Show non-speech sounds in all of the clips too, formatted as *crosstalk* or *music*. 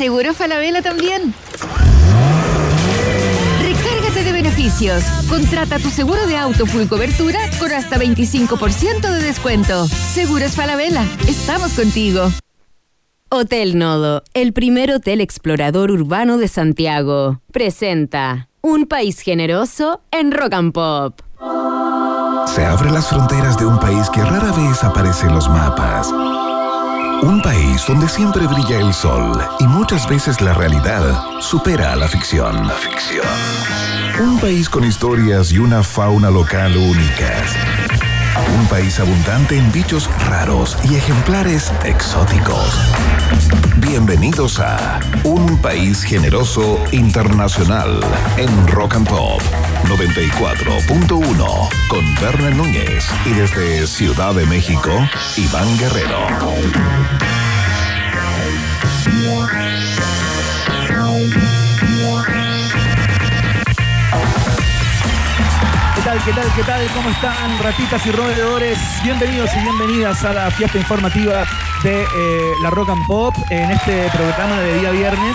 seguro Falabella también. Recárgate de beneficios. Contrata tu seguro de auto full cobertura con hasta 25% de descuento. Seguros Falabella. Estamos contigo. Hotel Nodo, el primer hotel explorador urbano de Santiago, presenta Un país generoso en Rock and Pop. Se abren las fronteras de un país que rara vez aparece en los mapas. Un país donde siempre brilla el sol y muchas veces la realidad supera a la ficción. La ficción. Un país con historias y una fauna local únicas. Un país abundante en bichos raros y ejemplares exóticos. Bienvenidos a Un País Generoso Internacional en Rock and Pop 94.1 con Berna Núñez y desde Ciudad de México, Iván Guerrero. ¿Qué tal, qué tal? ¿Cómo están, ratitas y roedores? Bienvenidos y bienvenidas a la fiesta informativa de eh, la Rock and Pop en este programa de día viernes.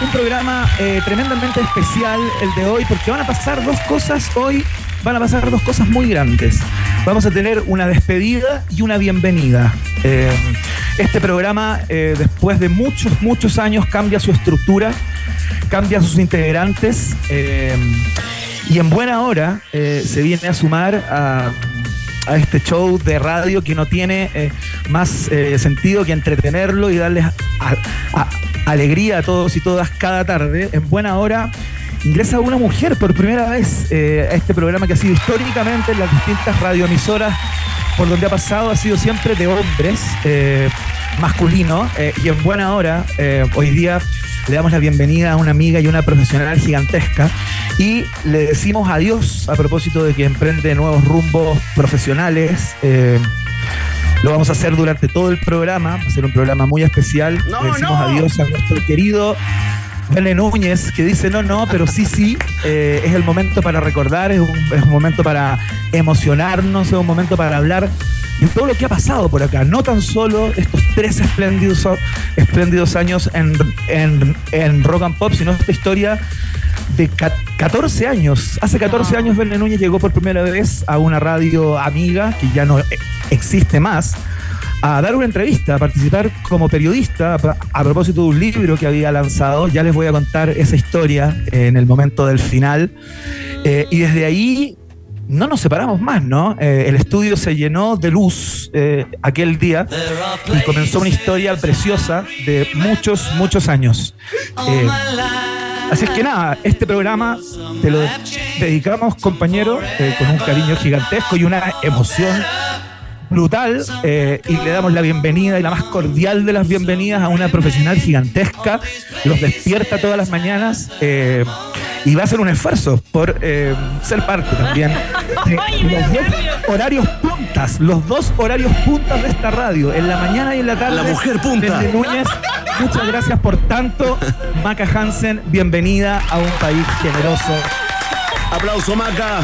Un programa eh, tremendamente especial el de hoy porque van a pasar dos cosas hoy, van a pasar dos cosas muy grandes. Vamos a tener una despedida y una bienvenida. Eh, este programa, después de muchos, muchos años, cambia su estructura, cambia sus integrantes. Y en buena hora eh, se viene a sumar a, este show de radio que no tiene eh, más eh, sentido que entretenerlo y darles alegría a todos y todas cada tarde. En buena hora ingresa una mujer por primera vez a este programa que ha sido históricamente en las distintas radioemisoras por donde ha pasado ha sido siempre de hombres masculino y en buena hora hoy día le damos la bienvenida a una amiga y una profesional gigantesca y le decimos adiós a propósito de que emprende nuevos rumbos profesionales. Eh, lo vamos a hacer durante todo el programa, va a ser un programa muy especial. le decimos adiós a nuestro querido Vene Núñez, que dice no, no, pero sí, sí, eh, es el momento para recordar, es un, es un, momento para emocionarnos, es un momento para hablar de todo lo que ha pasado por acá. No tan solo estos tres espléndidos, espléndidos años en, en, en rock and pop, sino esta historia de 14 años. Hace 14 años Verne Núñez llegó por primera vez a una radio amiga que ya no existe más a dar una entrevista, a participar como periodista a, propósito de un libro que había lanzado. Ya les voy a contar esa historia en el momento del final. Eh, y desde ahí no nos separamos más, ¿no? Eh, el estudio se llenó de luz eh, aquel día y comenzó una historia preciosa de muchos, muchos años. así es que nada, este programa te lo dedicamos, compañero, con un cariño gigantesco y una emoción brutal eh, y le damos la bienvenida y la más cordial de las bienvenidas a una profesional gigantesca. Los despierta todas las mañanas eh, y va a hacer un esfuerzo por eh, ser parte también *laughs* de los dos horarios puntas, los dos horarios puntas de esta radio, en la mañana y en la tarde. La mujer punta. Núñez, muchas gracias por tanto. Maca Hansen, bienvenida a un país generoso. Aplauso, Maca.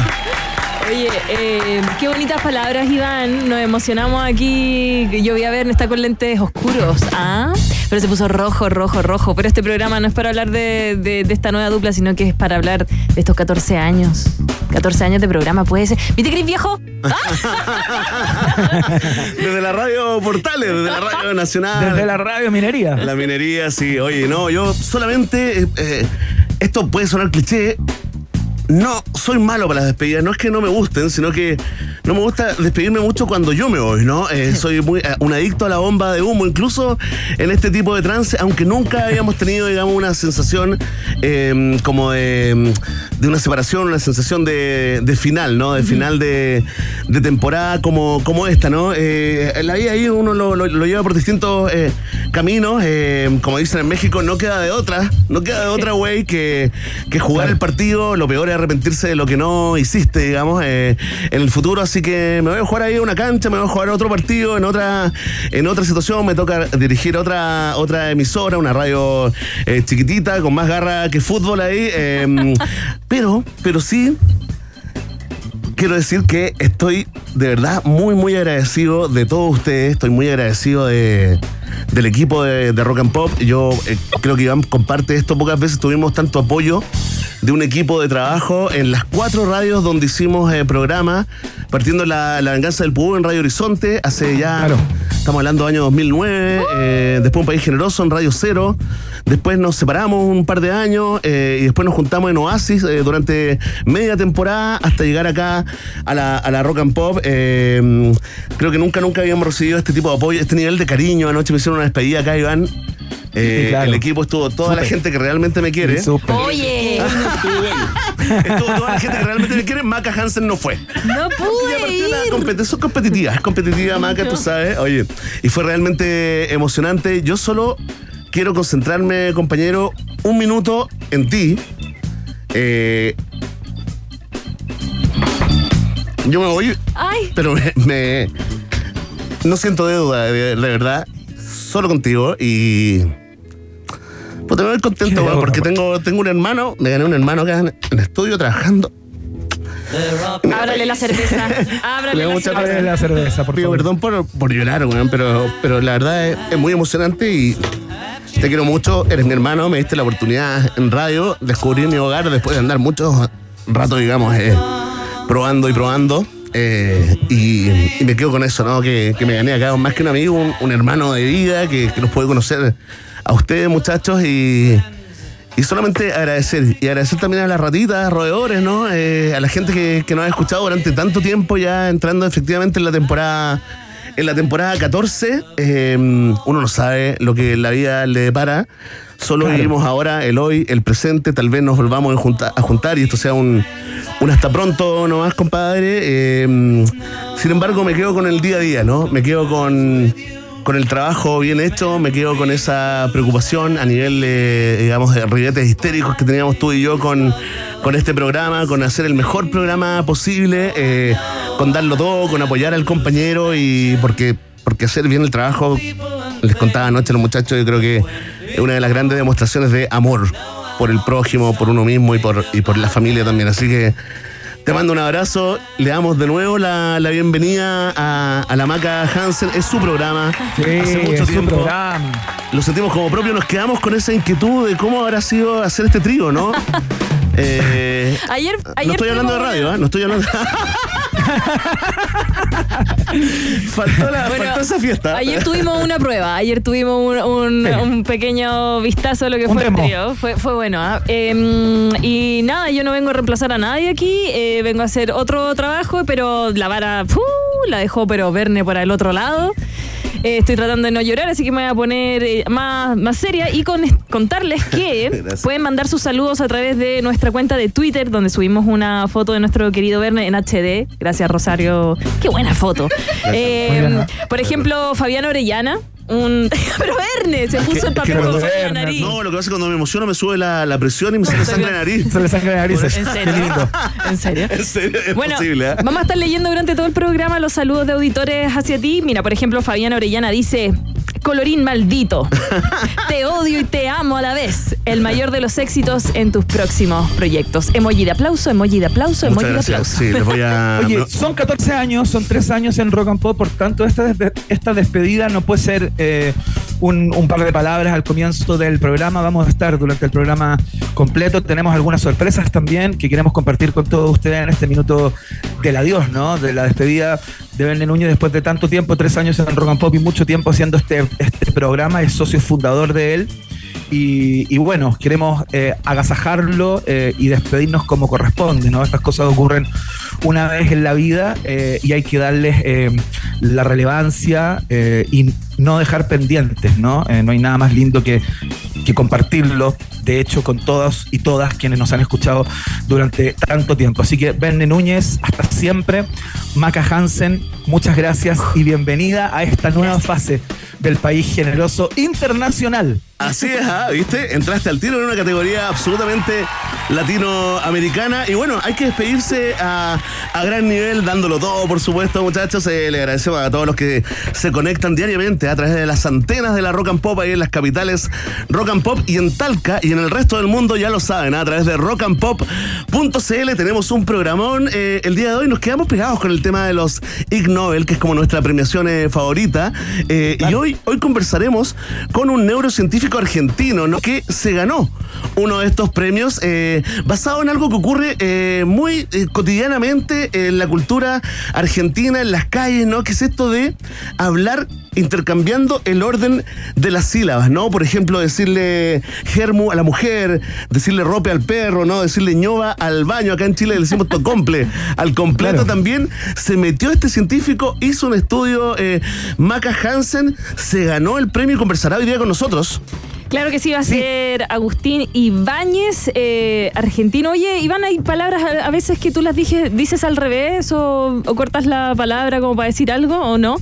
Oye, eh, qué bonitas palabras, Iván. Nos emocionamos aquí. Yo voy a ver, está con lentes oscuros. ¿Ah? Pero se puso rojo, rojo, rojo. Pero este programa no es para hablar de, esta nueva dupla, sino que es para hablar de estos 14 años. 14 años de programa, puede ser. ¿Viste, Cris Viejo? *laughs* desde la radio Portales, desde la radio nacional. Desde la radio Minería. La minería, sí. Oye, no, yo solamente. Eh, esto puede sonar cliché no soy malo para las despedidas. No es que no me gusten, sino que no me gusta despedirme mucho cuando yo me voy, ¿no? Eh, *laughs* soy muy eh, un adicto a la bomba de humo, incluso en este tipo de trance, aunque nunca hayamos tenido, digamos, una sensación em, como de, una separación, una sensación de, final, ¿no? De final de, temporada como, como esta, ¿no? Eh, la vida ahí uno lo, lleva por distintos caminos. como dicen en México, no queda de otra, no queda de otra, *laughs* güey, que, que jugar el partido. Lo peor es arrepentirse de lo que no hiciste, digamos, en el futuro así que me voy a jugar ahí una cancha, me voy a jugar otro partido en otra, en otra situación, me toca dirigir otra, otra emisora, una radio eh, chiquitita, con más garra que fútbol ahí. Em, *laughs* pero, pero sí, quiero decir que estoy de verdad muy, muy agradecido de todos ustedes. Estoy muy agradecido de, del equipo de, de Rock and Pop. Yo eh, creo que Iván comparte esto. Pocas veces tuvimos tanto apoyo de un equipo de trabajo en las cuatro radios donde hicimos eh, programa, partiendo la, la venganza del Pú en Radio Horizonte, hace ya, Claro. estamos hablando año 2009, eh, después un país generoso en Radio Cero, después nos separamos un par de años eh, y después nos juntamos en Oasis eh, durante media temporada hasta llegar acá a la, a la Rock and Pop. Eh, creo que nunca, nunca habíamos recibido este tipo de apoyo, este nivel de cariño. Anoche me hicieron una despedida acá, Iván. Eh, Sí, claro. El equipo estuvo toda la gente que realmente me quiere. Súper. Oye, Estuvo toda la gente que realmente me quiere. Maca Hansen no fue. no pude la ir. competi- Son competitivas, es competitiva, Maca, tú sabes. Oye, y fue realmente emocionante. Yo solo quiero concentrarme, compañero, un minuto en ti. Eh, yo me voy, Ay, pero me, me- no siento deuda, de, de verdad, solo contigo y pues te voy contento, Qué weón, porque tengo, tengo un hermano, me gané un hermano acá en, el estudio trabajando. ábrale la cerveza. Ábrale *laughs* Le la cerveza. Abre la cerveza, por Pido favor. perdón por, por llorar, weón, pero, pero la verdad es, es muy emocionante y te quiero mucho, eres mi hermano, me diste la oportunidad en radio, descubrir mi hogar después de andar muchos ratos, digamos, eh, probando y probando. eh, y, y me quedo con eso, ¿no? Que, que me gané acá más que un amigo, un, un hermano de vida que, que nos puede conocer a ustedes, muchachos, y, y solamente agradecer. Y agradecer también a las ratitas, roedores, ¿no? Eh, a la gente que, que nos ha escuchado durante tanto tiempo, ya entrando efectivamente en la temporada. En la temporada 14, eh, uno no sabe lo que la vida le depara. Solo Claro. vivimos ahora el hoy, el presente. Tal vez nos volvamos a juntar y esto sea un, un hasta pronto nomás, compadre. Eh, sin embargo, me quedo con el día a día, ¿no? Me quedo con, con el trabajo bien hecho, me quedo con esa preocupación a nivel, de, digamos, de ribetes histéricos que teníamos tú y yo con, con este programa, con hacer el mejor programa posible, eh, con darlo todo, con apoyar al compañero y porque, porque hacer bien el trabajo, les contaba anoche a los muchachos, yo creo que es una de las grandes demostraciones de amor por el prójimo, por uno mismo y por, y por la familia también. Así que te mando un abrazo, le damos de nuevo la, la bienvenida a, a la Maca Hansen, es su programa. Sí, hace mucho es su tiempo programa. lo sentimos como propio, nos quedamos con esa inquietud de cómo habrá sido hacer este trío, ¿no? *laughs* Eh, Ayer, ayer no estoy hablando de radio, ¿eh? No estoy hablando. *laughs* faltó, la, Bueno, faltó esa fiesta. Ayer tuvimos una prueba, ayer tuvimos un, un- Sí. un pequeño vistazo de lo que Un fue demo. el trío. Fue, fue bueno. ¿ah? Eh, y nada, yo no vengo a reemplazar a nadie aquí, eh, vengo a hacer otro trabajo, pero la vara la dejó pero Verne por el otro lado. Eh, estoy tratando de no llorar, así que me voy a poner eh, más, más seria y con, contarles que *laughs* pueden mandar sus saludos a través de nuestra cuenta de Twitter, donde subimos una foto de nuestro querido Verne en HD. Gracias, Rosario. Qué buena foto. Eh, por ejemplo, Fabián Orellana. Un... *laughs* Pero Verne se puso el papel que con en la nariz. No, lo que pasa es que cuando me emociono me sube la, la presión y me sale sangre en la nariz. Se le sangre de narices. ¿En Qué serio? ¿En serio? *laughs* En serio, es Bueno, posible, ¿eh? vamos a estar leyendo durante todo el programa los saludos de auditores hacia ti. Mira, por ejemplo, Fabián Orellana dice: Colorín maldito, *laughs* te odio y te amo a la vez. El mayor de los éxitos en tus próximos proyectos. Emoji de aplauso, emoji de aplauso, emoji Muchas de gracias. aplauso. Sí, les voy a. *laughs* Oye, son 14 años, son 3 años en Rock and Pop, por tanto, esta, esta despedida no puede ser eh, un, un par de palabras al comienzo del programa. Vamos a estar durante el programa completo. Tenemos algunas sorpresas también que queremos compartir con todos ustedes en este minuto del adiós, ¿no? De la despedida de Verne Núñez después de tanto tiempo, tres años en Rock Pop y mucho tiempo haciendo este, este programa. Es socio fundador de él. Y, bueno, queremos eh, agasajarlo eh, y despedirnos como corresponde, ¿no? Estas cosas ocurren una vez en la vida eh, y hay que darles la relevancia y no dejar pendientes, ¿no? No hay nada más lindo que, que compartirlo, de hecho, con todos y todas quienes nos han escuchado durante tanto tiempo. Así que, Verne Núñez, hasta siempre. Maca Hansen, muchas gracias y bienvenida a esta nueva fase del país generoso internacional. Así es, ¿ah? ¿viste? Entraste al tiro en una categoría absolutamente latinoamericana. Y bueno, hay que despedirse a, a gran nivel, dándolo todo, por supuesto, muchachos. Eh, le agradecemos a todos los que se conectan diariamente a través de las antenas de la Rock and Pop ahí en las capitales Rock and Pop y en Talca. Y en el resto del mundo ya lo saben, a través de rockandpop.cl tenemos un programón. Eh, el día de hoy nos quedamos pegados con el tema de los Ig Nobel, que es como nuestra premiación eh, favorita. Eh, y hoy, hoy conversaremos con un neurocientífico argentino ¿no? que se ganó uno de estos premios basado en algo que ocurre muy cotidianamente en la cultura argentina, en las calles, ¿no? Que es esto de hablar intercambiando el orden de las sílabas, ¿no? Por ejemplo, decirle germu a la mujer, decirle rope al perro, ¿no? Decirle ñova al baño. Acá en Chile le decimos tocomple. al completo también se metió este científico, hizo un estudio, eh, Maca Hansen, se ganó el premio y conversará hoy día con nosotros. Claro que sí, va a ser Agustín Ibáñez, eh, argentino. Oye, Iván, hay palabras a, veces que tú las dices al revés o, o cortas la palabra como para decir algo o no.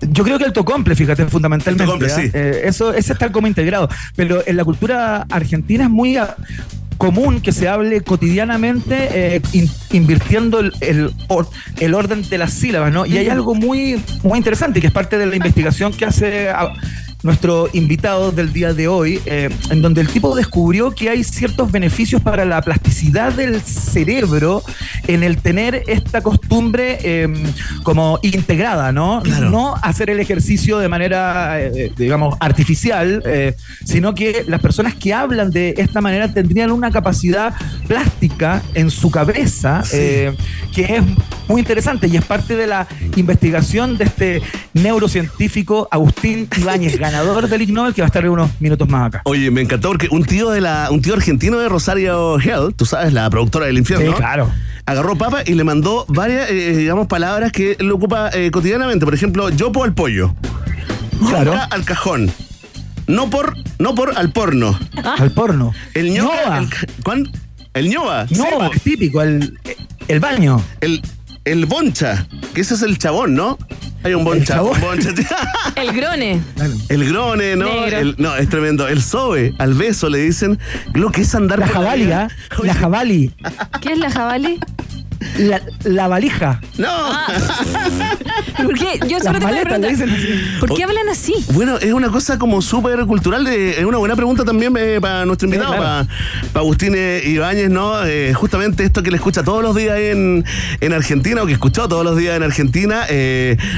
Yo creo que el tocomple, fíjate, fundamentalmente. ¿ah? Eh, eso, ese está como integrado. Pero en la cultura argentina es muy ah, común que se hable cotidianamente eh, invirtiendo el, el, orden de las sílabas, ¿no? Y hay algo muy, muy interesante que es parte de la investigación que hace ah, nuestro invitado del día de hoy, eh, en donde el tipo descubrió que hay ciertos beneficios para la plasticidad del cerebro en el tener esta costumbre em, como integrada, ¿no? No hacer el ejercicio de manera, eh, digamos, artificial, eh, sino que las personas que hablan de esta manera tendrían una capacidad plástica en su cabeza que es muy interesante y es parte de la investigación de este neurocientífico Agustín Ibáñez *laughs* ganador del Ig Nobel, que va a estar unos minutos más acá. Oye, me encantó porque un tío de la, un tío argentino de Rosario Hell, tú sabes, la productora del infierno. Sí, claro. Agarró papa y le mandó varias, eh, digamos, palabras que lo ocupa eh, cotidianamente. Por ejemplo, yopo al pollo. Claro. al cajón. No por, no por al porno. Al porno. El ñoca. El, ¿cuán? El ñoba. ñoba, típico, el, el baño. El, el boncha, que ese es el chabón, ¿no? Hay un boncha. Un boncha. *laughs* el grone. El grone, ¿no? no, es tremendo. El sobe, al beso le dicen lo que es andar. La jabali, ¿ah? La jabali. ¿Qué es la jabali? La, valija. No. Ah. ¿Por qué? Yo solo te ¿Por qué hablan así? Bueno, es una cosa como súper cultural. es una buena pregunta también eh, para nuestro invitado, para, Agustín eh, Ibáñez, ¿no? Eh, justamente esto que le escucha todos los días en, Argentina, o que escuchó todos los días en Argentina,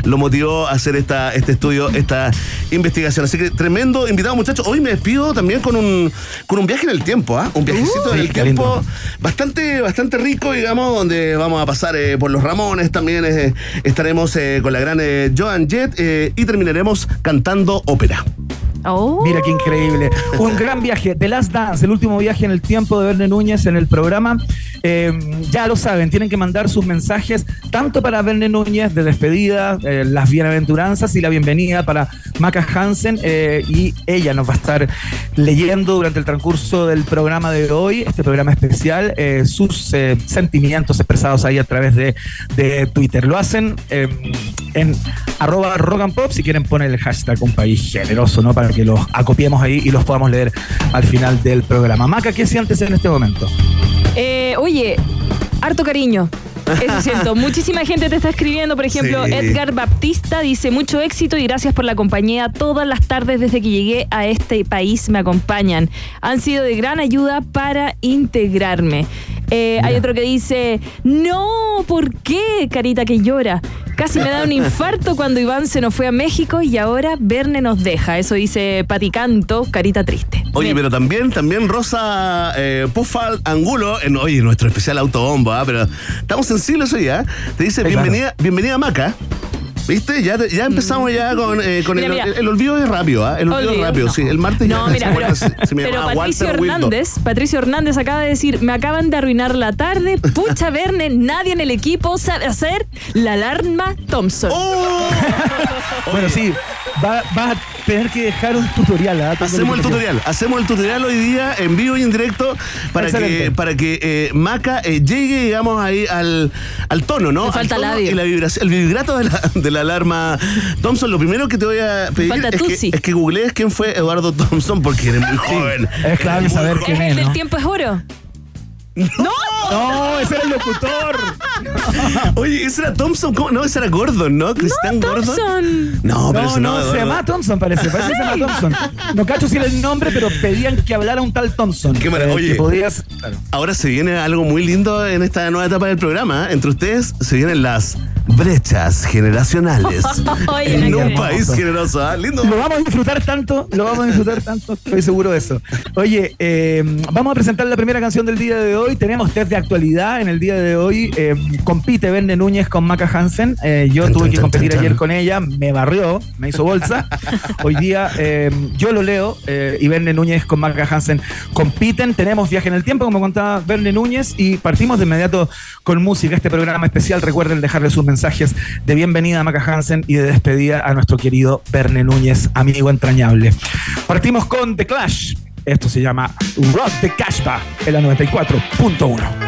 lo motivó a hacer esta, este estudio, esta investigación. Así que tremendo invitado, muchachos. Hoy me despido también con un, con un viaje en el tiempo, ¿ah? Un viajecito en el tiempo bastante, bastante rico, digamos, donde vamos a pasar eh, por los Ramones, también eh, estaremos eh, con la gran Joan Jett y terminaremos cantando ópera. Oh. Mira qué increíble. Un gran viaje. The Last Dance, el último viaje en el tiempo de Verne Núñez en el programa. ya lo saben, tienen que mandar sus mensajes tanto para Verne Núñez de despedida, las bienaventuranzas y la bienvenida para Maca Hansen. y ella nos va a estar leyendo durante el transcurso del programa de hoy, este programa especial, sus sentimientos, ahí a través de, Twitter. Lo hacen en arroba rock and pop si quieren poner el hashtag un país generoso, ¿no? Para que los acopiemos ahí y los podamos leer al final del programa. Maca, ¿qué sientes en este momento? Eh, oye, harto cariño. Eso siento. *laughs* Muchísima gente te está escribiendo. Por ejemplo, Edgar Baptista dice: Mucho éxito y gracias por la compañía. Todas las tardes desde que llegué a este país me acompañan. Han sido de gran ayuda para integrarme. Eh, hay otro que dice: No, ¿por qué? Carita que llora. Casi me da un *laughs* infarto cuando Iván se nos fue a México y ahora Verne nos deja. Eso dice Paticanto, carita triste. Oye, pero también, también Rosa eh, Pufal Angulo, en, oye, nuestro especial autobombo, ¿ah? pero estamos en siglo eso ya. Te dice, bienvenida, bienvenida Maca. ¿Viste? Ya, ya empezamos ya con, eh, con el, el, olvido es rápido, ¿ah? El olvido es rápido, sí. El martes no, mira, pero, pero Patricio Hernández, Patricio Hernández acaba de decir, me acaban de arruinar la tarde, pucha Verne, nadie en el equipo sabe hacer la alarma Thompson. Oh. *laughs* bueno, sí, va, va, a tener que dejar un tutorial. ¿ah? Hacemos el tutorial, hacemos el tutorial hoy día en vivo y en directo para que, para que eh, Maca eh, llegue, digamos, ahí al, al tono, ¿no? falta al labio. Y la vibración, el vibrato de la, de la alarma Thompson, lo primero que te voy a pedir es que, es que, googlees quién fue Eduardo Thompson porque eres muy joven. Es clave saber quién es. ¿El tiempo es oro? ¡No! ¡No! ¡Ese era el locutor! *laughs* Oye, ese era Thompson. ¿Cómo? No, ese era Gordon, ¿no? Cristian Gordon. Thompson. No, pero No, ese no, no. se llama Thompson, parece. Parece que se llama Thompson. No cacho si era el nombre, pero pedían que hablara un tal Thompson. Qué maravilla. Eh, podías. claro. Ahora se viene algo muy lindo en esta nueva etapa del programa. Entre ustedes se vienen las brechas generacionales. *laughs* Oye, en un país generoso. ¿ah? Lindo. Lo vamos a disfrutar tanto, lo vamos a disfrutar tanto, estoy seguro de eso. Oye, eh, vamos a presentar la primera canción del día de hoy. Tenemos test de actualidad en el día de hoy. Eh, compite Verne Núñez con Maca Hansen. Eh, yo tuve que competir ayer con ella, me barrió, me hizo bolsa. *laughs* Hoy día eh, yo lo leo y Verne Núñez con Maca Hansen compiten. Tenemos viaje en el tiempo, como contaba Verne Núñez, y partimos de inmediato con música. Este programa especial, recuerden dejarle sus mensajes de bienvenida a Maca Hansen y de despedida a nuestro querido Verne Núñez, amigo entrañable. Partimos con The Clash. Esto se llama Rock the Cashba en la 94.1.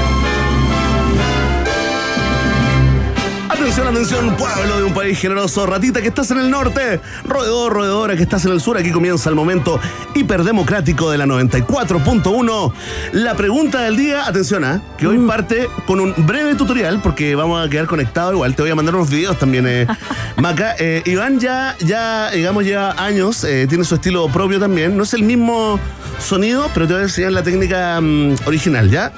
Atención, atención, pueblo de un país generoso. Ratita que estás en el norte, roedor, roedora que estás en el sur. Aquí comienza el momento hiperdemocrático de la 94.1. La pregunta del día, atención, ¿ah? que hoy parte con un breve tutorial porque vamos a quedar conectados. Igual te voy a mandar unos videos también, eh, *laughs* Maca. Eh, Iván ya, ya, digamos, lleva años, eh, tiene su estilo propio también. No es el mismo sonido, pero te voy a enseñar la técnica mm, original, ¿ya?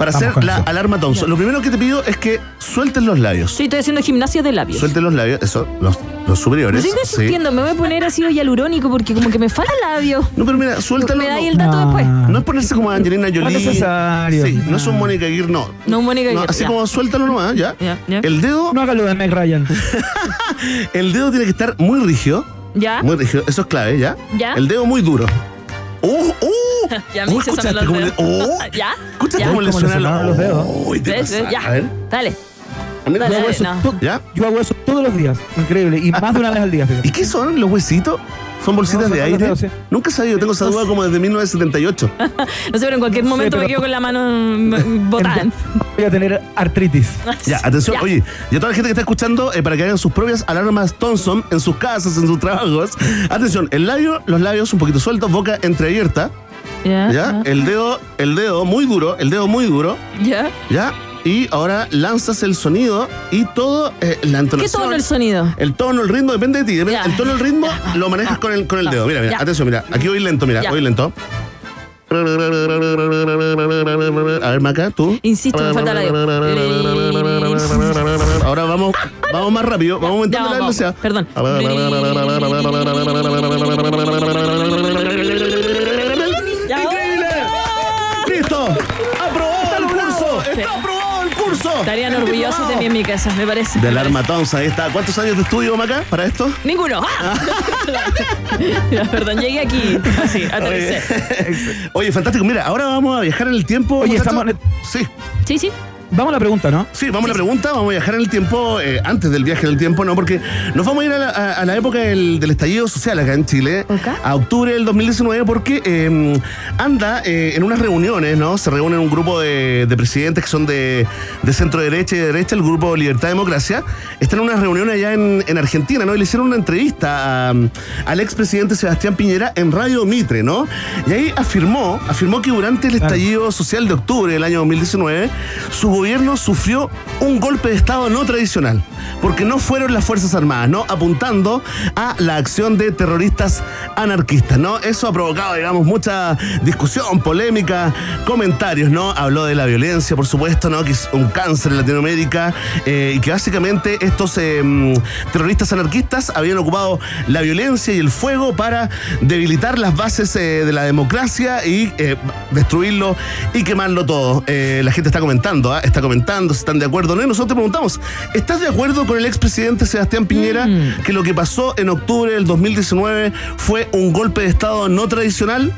Para Vamos hacer la eso. alarma Thompson. Lo primero que te pido es que sueltes los labios. Sí, estoy haciendo gimnasia de labios. Suelten los labios, eso, los, los Me superiores. sigo sí. sintiendo, me voy a poner así hialurónico porque como que me falta labio. No, pero mira, suéltalo. Me da ahí no, el dato No. después. no es ponerse como Angelina Jolie. No es necesario. Sí, no es un No. Mónica Aguirre, no. No, Mónica No, Aguirre, así ya. como suéltalo nomás, ya. Ya, ya. El dedo, No haga lo de Meg Ryan. *laughs* el dedo tiene que estar muy rígido. ¿Ya? Muy rígido, eso es clave, ¿ya? Ya. El dedo muy duro. ¡Uh! ¡Uh! *laughs* Ya me ¡Uh! hice ¿Escuchaste sonar los dedos. ¡Oh! *laughs* ¿Ya? ¿Escuchaste ¿Ya? cómo le ¿Cómo le suenan sonaron los dedos? ¡Uy, te ¿Ves? ¿Ves? pasa. Ya. A ver. Dale. A mí Dale, Yo hago, eso no. ¿Ya? yo hago eso todos los días. Increíble. Y más de una vez al día. fíjate. ¿Y qué son los huesitos? ¿Son bolsitas No, de aire? sí. Nunca he sabido, tengo esa duda como desde 1978. *laughs* No sé, pero en cualquier momento me quedo con la mano mm, *laughs* botada. Voy a tener artritis. *laughs* Ya, atención, Ya. oye, y a toda la gente que está escuchando, eh, para que hagan sus propias alarmas Thompson en sus casas, en sus trabajos. Atención, el labio, los labios un poquito sueltos, boca entreabierta, Ya. ¿ya? El dedo, el dedo muy duro, el dedo muy duro, ¿Ya? ¿ya? Y ahora lanzas el sonido y todo, eh, la ¿Qué entonación. tono el sonido? El tono, el ritmo, depende de ti. El tono, el ritmo lo manejas con el, con el dedo. Mira, mira, Ya. atención, mira. Aquí voy lento, mira, Ya. voy lento. A ver, Maca, tú. Insisto, me falta la Ahora vamos, vamos más rápido, vamos aumentando la velocidad. perdón. Estarían orgullosos de mí en mi casa, me parece. De alarma Thompson, ahí está. ¿Cuántos años de estudio, Maca, para esto? Ninguno. ¡Ah! *laughs* Perdón, llegué aquí. Así, aterricé. Oye, *laughs* Oye, fantástico. Mira, ahora vamos a viajar en el tiempo. Oye, estamos- Sí. Sí, sí. Vamos a la pregunta, ¿no? Sí, vamos a la pregunta, vamos a viajar en el tiempo, eh, antes del viaje en el tiempo, ¿no? Porque nos vamos a ir a la, a- a la época del, del estallido social acá en Chile, Ok. a octubre del 2019, porque eh, anda eh, en unas reuniones, ¿no? Se reúnen un grupo de, de presidentes que son de, de centro derecha y de derecha, el grupo Libertad y Democracia, están en unas reuniones allá en, en Argentina, ¿no? Y le hicieron una entrevista a- al expresidente Sebastián Piñera en Radio Mitre, ¿no? Y ahí afirmó, afirmó que durante el Claro. estallido social de octubre del año 2019, su gobierno sufrió un golpe de Estado no tradicional, porque no fueron las Fuerzas Armadas, ¿no? Apuntando a la acción de terroristas anarquistas, ¿no? Eso ha provocado, digamos, mucha discusión, polémica, comentarios, ¿no? Habló de la violencia, por supuesto, ¿no? Que es un cáncer en Latinoamérica eh, y que básicamente estos eh, terroristas anarquistas habían ocupado la violencia y el fuego para debilitar las bases eh, de la democracia y eh, destruirlo y quemarlo todo. La gente está comentando, ¿ah? Está comentando, si están de acuerdo o no. Y nosotros te preguntamos, ¿estás de acuerdo con el expresidente Sebastián Piñera que lo que pasó en octubre del 2019 fue un golpe de Estado no tradicional?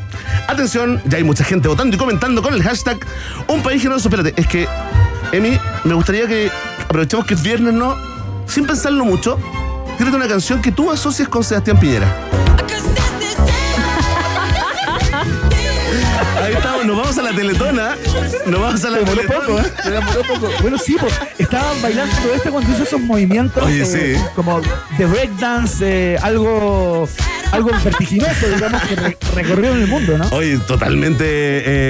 Atención, ya hay mucha gente votando y comentando con el hashtag Un país generoso. Espérate, es que, Emi, me gustaría que aprovechemos que es viernes, ¿no? Sin pensarlo mucho, tírate una canción que tú asocies con Sebastián Piñera. Nos vamos a la teletona. Nos vamos a la demoró poco, teletona. ¿eh? Demoró poco. Bueno, sí, pues, estaban bailando todo este cuando hizo esos movimientos Oye, eh, sí. como de breakdance, eh, algo, algo vertiginoso, digamos, que re- recorrieron el mundo, ¿no? Oye, totalmente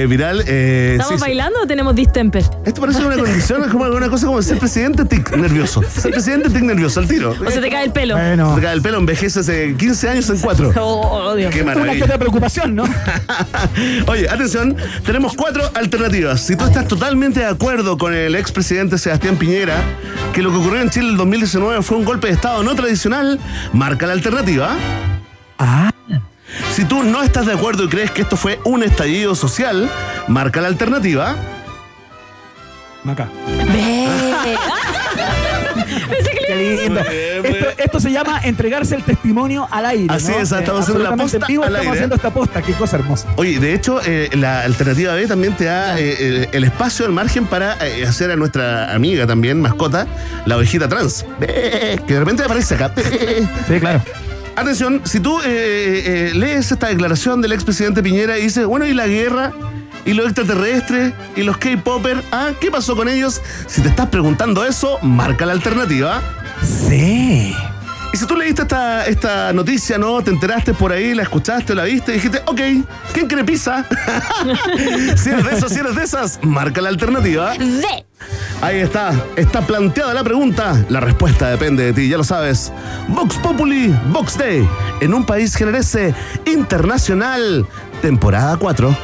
eh, viral. eh, ¿Estamos sí, sí. bailando o tenemos distemper? Esto parece una condición, es como una cosa como ser presidente tic nervioso. Ser presidente tic nervioso, al tiro. ¿O se te cae el pelo? Bueno, Se cae el pelo envejece hace 15 años en 4. *laughs* Oh, oh, Dios. Qué una que maravilla. otra preocupación, ¿no? *laughs* Oye, atención, tenemos cuatro alternativas. Si tú estás totalmente de acuerdo con el expresidente Sebastián Piñera, que lo que ocurrió en Chile en el 2019 fue un golpe de Estado no tradicional, marca la alternativa. Ah, Si tú no estás de acuerdo y crees que esto fue un estallido social, marca la alternativa. Maca. *laughs* *laughs* Lindo. Esto, esto se llama entregarse el testimonio al aire. Así ¿no? es, estamos Eh, haciendo la posta en vivo al Estamos aire. haciendo esta posta, qué cosa hermosa. Oye, de hecho, eh, la alternativa B también te da eh, el espacio, el margen para eh, hacer a nuestra amiga también, mascota, la ovejita trans. Que de repente aparece acá. Sí, claro. Atención, si tú eh, eh, lees esta declaración del expresidente Piñera y dices, bueno, ¿y la guerra? ¿Y los extraterrestres? ¿Y los K-Popper? ¿Ah? ¿Qué pasó con ellos? Si te estás preguntando eso, marca la alternativa. Sí. Y si tú leíste esta, esta noticia, ¿no? Te enteraste por ahí, la escuchaste, la viste y dijiste, ok, ¿quién quiere pizza? *laughs* si eres de esos, si eres de esas, marca la alternativa. De. Ahí está, está planteada la pregunta. La respuesta depende de ti, ya lo sabes. Vox Populi, Vox Day, en un país generese internacional, temporada 4.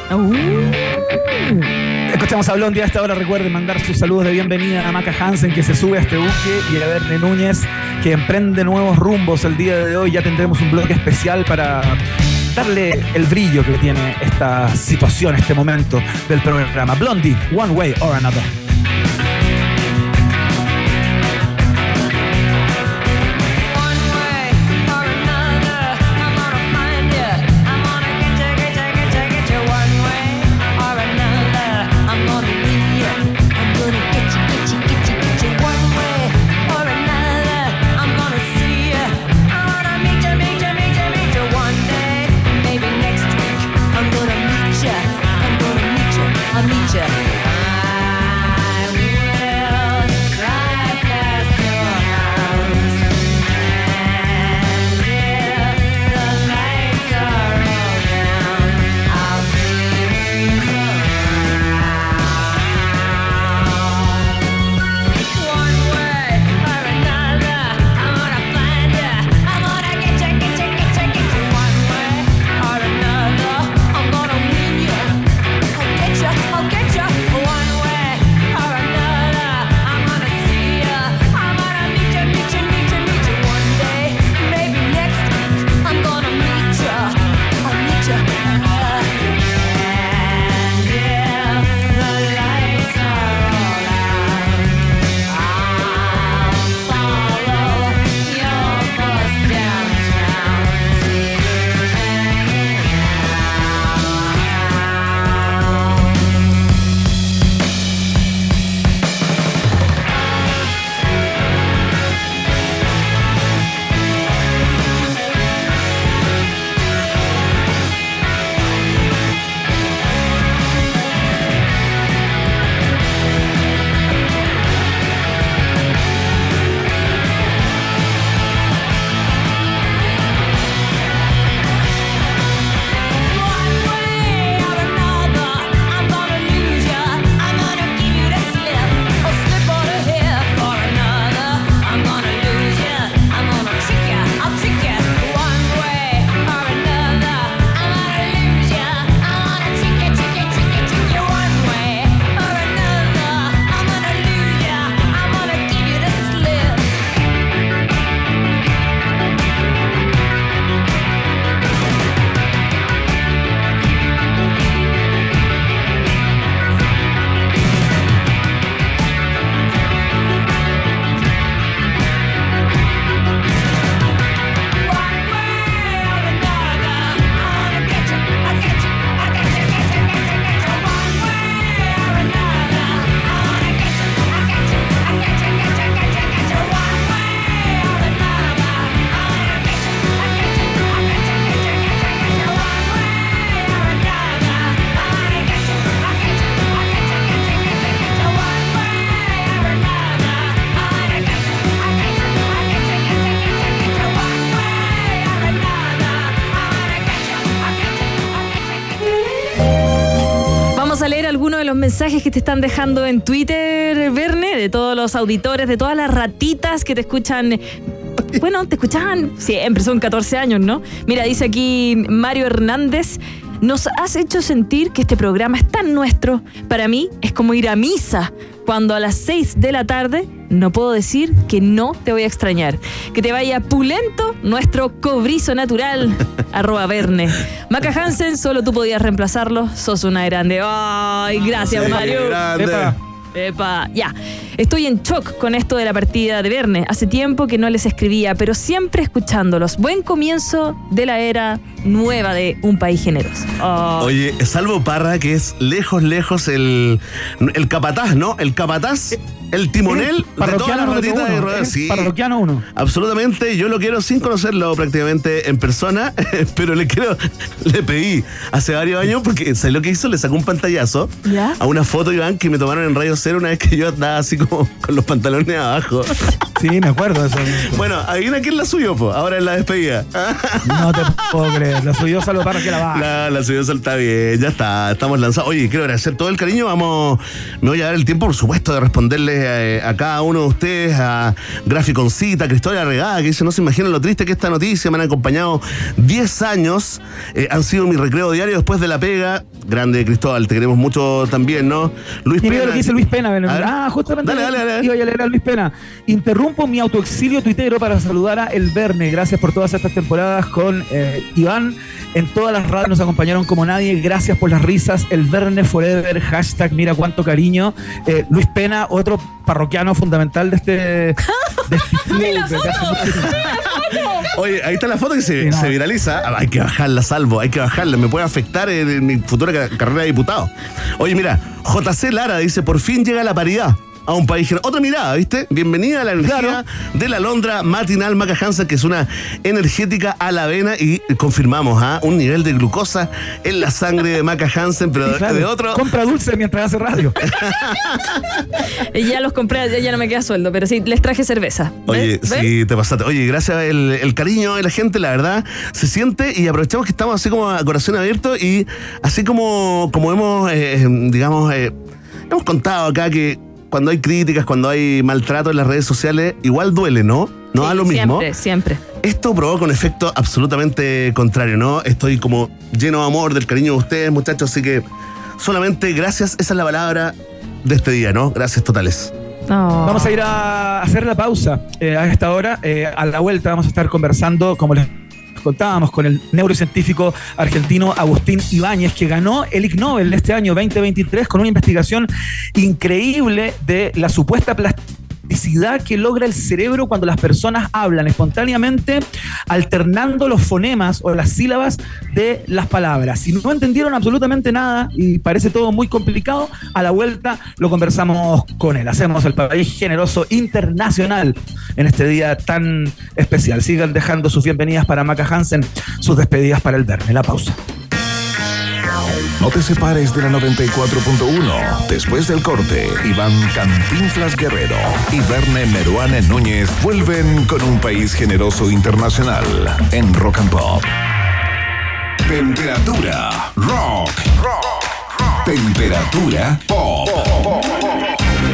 Escuchamos a Blondie a esta hora. Recuerden mandar sus saludos de bienvenida a Maca Hansen, que se sube a este buque, y a Verne Núñez, que emprende nuevos rumbos el día de hoy. Ya tendremos un bloque especial para darle el brillo que tiene esta situación, este momento del programa. Blondie, One Way or Another. Los mensajes que te están dejando en Twitter, Verne, de todos los auditores, de todas las ratitas que te escuchan. Bueno, te escuchaban siempre, son 14 años, ¿no? Mira, dice aquí Mario Hernández. Nos has hecho sentir que este programa es tan nuestro. Para mí es como ir a misa, cuando a las 6 de la tarde no puedo decir que no te voy a extrañar. Que te vaya pulento nuestro cobrizo natural. *laughs* arroba Verne. Maca Hansen, solo tú podías reemplazarlo. Sos una grande. Ay, gracias, Sí, Mario. grande. Epa. Ya. Estoy en shock con esto de la partida de Verne. Hace tiempo que no les escribía, pero siempre escuchándolos. Buen comienzo de la era nueva de Un País Generoso. Oh. Oye, salvo Parra, que es lejos, lejos el, el capataz, ¿no? El capataz, el timonel de todas Parroquiano las ratitas de. ¿eh? Sí. Parroquiano uno. Absolutamente, yo lo quiero sin conocerlo prácticamente en persona, *laughs* pero le quiero, le pedí hace varios años porque ¿sabes lo que hizo? Le sacó un pantallazo ¿Ya? a una foto, Iván, que me tomaron en Radio Cero una vez que yo andaba así como *laughs* con los pantalones abajo. Sí, me acuerdo de eso. bueno, adivina quién la subió, po, ahora en la despedida. No te puedo creer. La subió Salvo Parra que la va. La, la subió está bien, ya está, estamos lanzados. Oye, quiero agradecer todo el cariño. Vamos, me voy a dar el tiempo, por supuesto, de responderles eh, a, cada uno de ustedes, a Graficoncita, a Cristóbal Regada, que dice, no se imaginan lo triste que esta noticia. Me han acompañado 10 años, eh, han sido mi recreo diario después de la pega. Grande Cristóbal, te queremos mucho también, ¿no? Luis Pena. lo que dice Luis Pena. ver. Ah, justamente. Dale, dale, dale. Iba a leer a Luis Pena. Interrumpo mi autoexilio tuitero para saludar a El Verne. Gracias por todas estas temporadas con eh, Iván. En todas las radios nos acompañaron como nadie. Gracias por las risas. El Verne Forever. Hashtag mira cuánto cariño. Eh, Luis Pena, otro parroquiano fundamental de este. De este *laughs* *laughs* *laughs* Oye, ahí está la foto que se, viraliza. Ah, Hay que bajarla, salvo, hay que bajarla. Me puede afectar en, en mi futura ca- carrera de diputado. Oye, mira, JC Lara dice: por fin llega la paridad. A un país. Otra mirada, ¿viste? Bienvenida a la energía Claro. de la Londra matinal Maca Hansen, que es una energética a la avena y confirmamos ¿ah? un nivel de glucosa en la sangre de Maca Hansen, pero claro. de otro. Compra dulce mientras hace radio. *laughs* Ya los compré, ya, ya no me queda sueldo, pero sí, les traje cerveza. Oye, ¿Ves? ¿Ves? sí, te pasaste. Oye, gracias el, el cariño de la gente, la verdad, se siente y aprovechamos que estamos así como a corazón abierto y así como, como hemos, eh, digamos, eh, hemos contado acá que cuando hay críticas, cuando hay maltrato en las redes sociales, igual duele, ¿no? No Sí, da lo mismo. Siempre, siempre. Esto provoca un efecto absolutamente contrario, ¿no? Estoy como lleno de amor, del cariño de ustedes, muchachos, así que solamente gracias, esa es la palabra de este día, ¿no? Gracias totales. No. Vamos a ir a hacer la pausa eh, a esta hora. Eh, a la vuelta vamos a estar conversando, como les contábamos, con el neurocientífico argentino Agustín Ibáñez, que ganó el Ig Nobel este año 2023 con una investigación increíble de la supuesta plasticidad que logra el cerebro cuando las personas hablan espontáneamente, alternando los fonemas o las sílabas de las palabras. Si no entendieron absolutamente nada y parece todo muy complicado, a la vuelta lo conversamos con él. Hacemos el país generoso internacional en este día tan especial. Sigan dejando sus bienvenidas para Maca Hansen, sus despedidas para el Verne. La pausa. No te separes de la 94.1. Después del corte, Iván Cantinflas Guerrero y Verne Meruane Núñez vuelven con un país generoso internacional en Rock and Pop. Temperatura rock. Temperatura pop.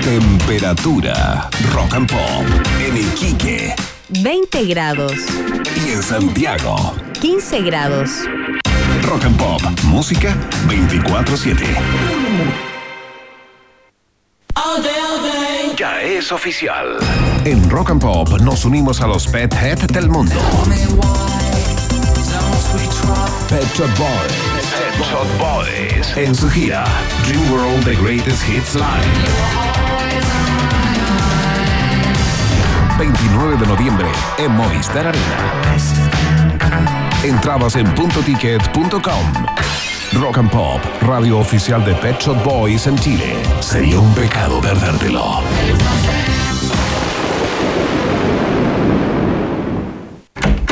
Temperatura rock and pop en Iquique 20 grados, y en Santiago. 15 grados. Rock and Pop, música 24/7. Ya es oficial. En Rock and Pop nos unimos a los Pet Head del mundo. Pet Shop Boys. Pet Shop Boys. En su gira Dream World The Greatest Hits Live. 29 de noviembre en Movistar Arena. Entradas en puntoticket.com. Rock and Pop, radio oficial de Pet Shop Boys en Chile. Sería un pecado perdértelo.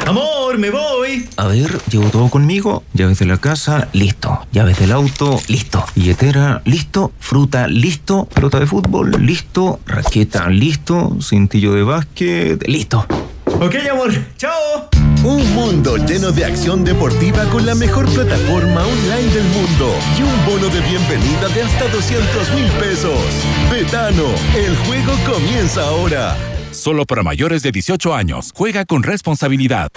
Amor, me voy. A ver, llevo todo conmigo. Llaves de la casa, listo. Llaves del auto, listo. Billetera, listo. Fruta, listo. Pelota de fútbol, listo. Raqueta, listo. Cintillo de básquet, listo. Ok, amor. Chao. Un mundo lleno de acción deportiva con la mejor plataforma online del mundo y un bono de bienvenida de hasta 200 mil pesos. Betano, el juego comienza ahora. Solo para mayores de 18 años. Juega con responsabilidad.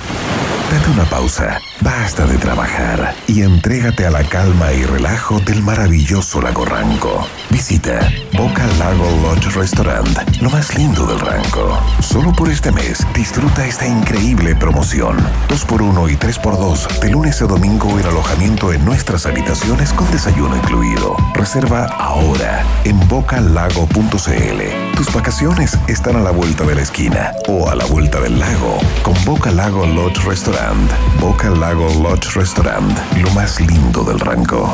Date una pausa, basta de trabajar y entrégate a la calma y relajo del maravilloso lago Ranco. Visita Boca Lago Lodge Restaurant, lo más lindo del Ranco. Solo por este mes disfruta esta increíble promoción. 2x1 y 3x2 de lunes a domingo el alojamiento en nuestras habitaciones con desayuno incluido. Reserva ahora en bocalago.cl. Tus vacaciones están a la vuelta de la esquina o a la vuelta del lago con Boca Lago Lodge Restaurant. Boca Lago Lodge Restaurant, lo más lindo del rango.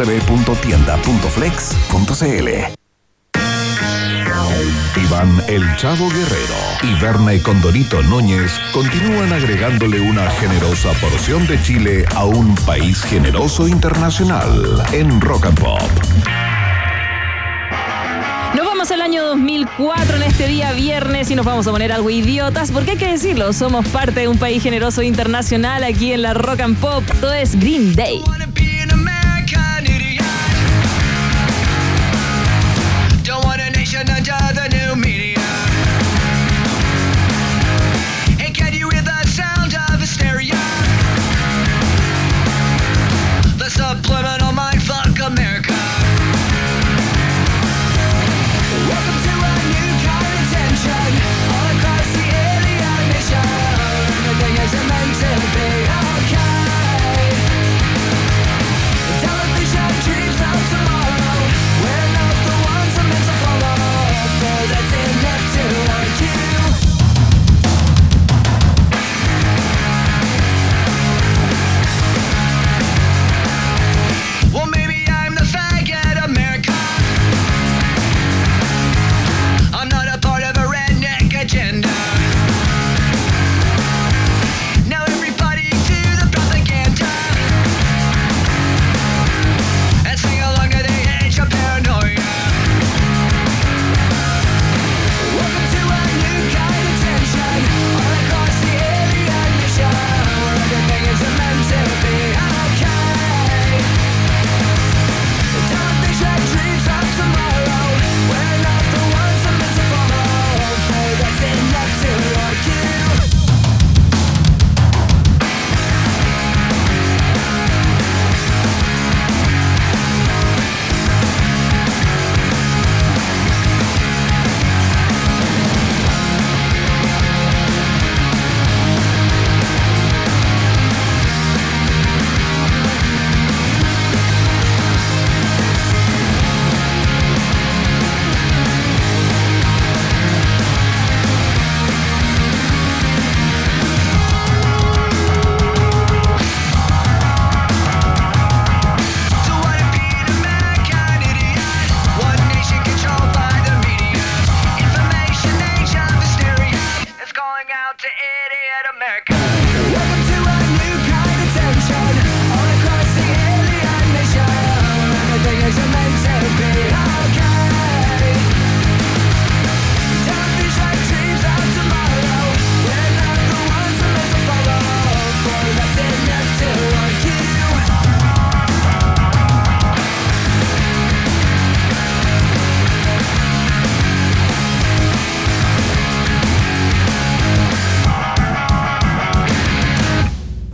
www.tienda.flex.cl. Iván El Chavo Guerrero y Verne Condorito Núñez continúan agregándole una generosa porción de Chile a un país generoso internacional en Rock and Pop. Nos vamos al año 2004 en este día viernes y nos vamos a poner algo idiotas, porque hay que decirlo, somos parte de un país generoso internacional aquí en la Rock and Pop. Todo es Green Day.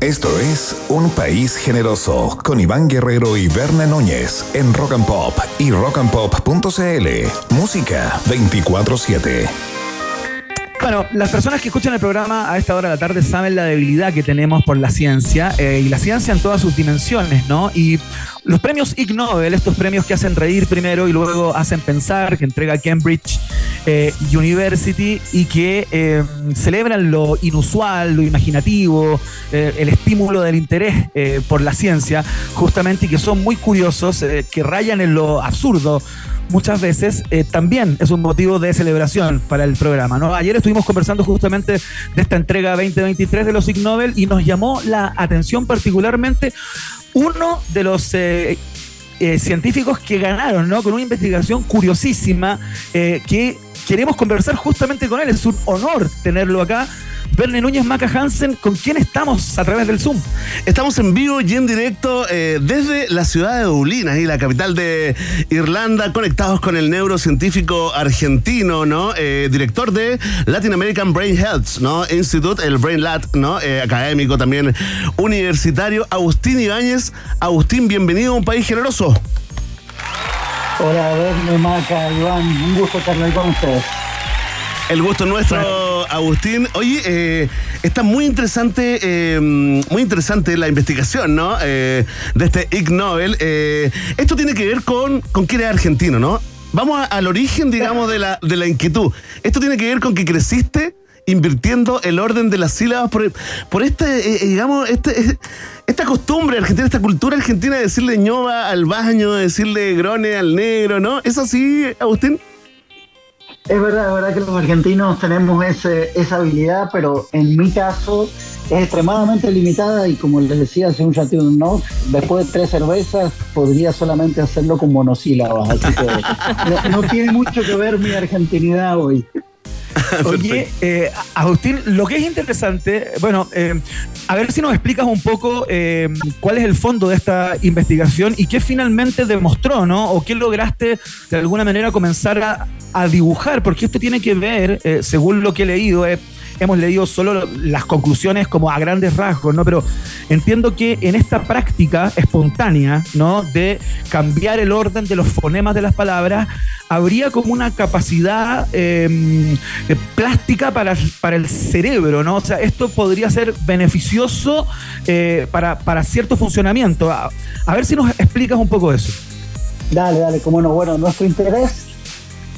Esto es Un País Generoso con Iván Guerrero y Verne Núñez en Rock and Pop y rockandpop.cl. Música 24-7. Bueno, las personas que escuchan el programa a esta hora de la tarde saben la debilidad que tenemos por la ciencia eh, y la ciencia en todas sus dimensiones, ¿no? Y los premios Ig Nobel, estos premios que hacen reír primero y luego hacen pensar, que entrega Cambridge, eh, University y que eh, celebran lo inusual, lo imaginativo, eh, el estímulo del interés por la ciencia, justamente, y que son muy curiosos, que rayan en lo absurdo muchas veces, también es un motivo de celebración para el programa. Ayer estuvimos conversando justamente de esta entrega 2023 de los Ig Nobel y nos llamó la atención particularmente uno de los eh, científicos que ganaron, ¿no? Con una investigación curiosísima que queremos conversar justamente con él. Es un honor tenerlo acá. Verne Núñez Maca Hansen, ¿con quién estamos a través del Zoom? Estamos en vivo y en directo eh, desde la ciudad de Dublín, ahí la capital de Irlanda, conectados con el neurocientífico argentino, ¿no? Eh, director de Latin American Brain Health, ¿no? Institute, el Brain Lat, ¿no? Eh, académico también universitario, Agustín Ibáñez. Agustín, bienvenido a un país generoso. Hola, Verne, Maca, Iván, un gusto ahí con ustedes. El gusto es nuestro, Agustín. Oye, eh, está muy interesante, eh, muy interesante la investigación, ¿no? Eh, de este Ig Nobel. Esto tiene que ver con, con que eres argentino, ¿no? Vamos a- al origen, digamos, de la, de la inquietud. Esto tiene que ver con que creciste invirtiendo el orden de las sílabas por, por este, eh, eh, digamos, este, eh, esta costumbre argentina, esta cultura argentina de decirle ñova al baño, de decirle grone al negro, ¿no? ¿Es así, Agustín? Es verdad, es verdad que los argentinos tenemos ese- esa habilidad, pero en mi caso es extremadamente limitada y como les decía hace un ratito, ¿no? después de tres cervezas podría solamente hacerlo con monosílabas, así que no tiene mucho que ver mi argentinidad hoy. *laughs* Oye, eh, Agustín, lo que es interesante, bueno, eh, a ver si nos explicas un poco eh, cuál es el fondo de esta investigación y qué finalmente demostró, ¿no? O qué lograste de alguna manera comenzar a, a dibujar, porque esto tiene que ver, según lo que he leído, hemos leído solo las conclusiones como a grandes rasgos, ¿no? Pero entiendo que en esta práctica espontánea, ¿no? De cambiar el orden de los fonemas de las palabras, habría como una capacidad eh, eh, plástica para, para el cerebro, ¿no? O sea, esto podría ser beneficioso eh, para, para cierto funcionamiento. A, a ver si nos explicas un poco eso. Dale, dale, como no. Bueno, nuestro interés